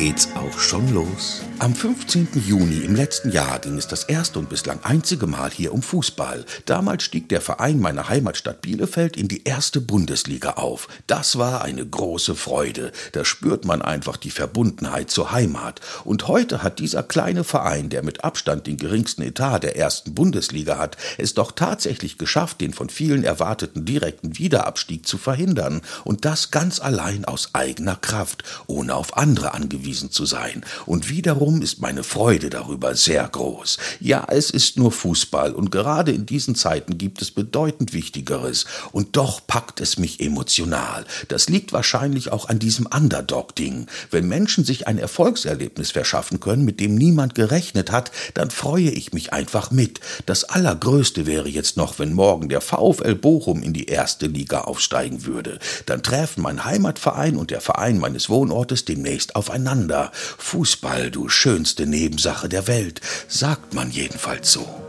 geht's auch schon los. Am 15. Juni im letzten Jahr ging es das erste und bislang einzige Mal hier um Fußball. Damals stieg der Verein meiner Heimatstadt Bielefeld in die erste Bundesliga auf. Das war eine große Freude. Da spürt man einfach die Verbundenheit zur Heimat. Und heute hat dieser kleine Verein, der mit Abstand den geringsten Etat der ersten Bundesliga hat, es doch tatsächlich geschafft, den von vielen erwarteten direkten Wiederabstieg zu verhindern. Und das ganz allein aus eigener Kraft, ohne auf andere angewiesen zu sein. Und wiederum ist meine Freude darüber sehr groß. Ja, es ist nur Fußball und gerade in diesen Zeiten gibt es bedeutend Wichtigeres. Und doch packt es mich emotional. Das liegt wahrscheinlich auch an diesem Underdog-Ding. Wenn Menschen sich ein Erfolgserlebnis verschaffen können, mit dem niemand gerechnet hat, dann freue ich mich einfach mit. Das Allergrößte wäre jetzt noch, wenn morgen der VfL Bochum in die erste Liga aufsteigen würde. Dann treffen mein Heimatverein und der Verein meines Wohnortes demnächst aufeinander. Fußball, du schönste Nebensache der Welt, sagt man jedenfalls so.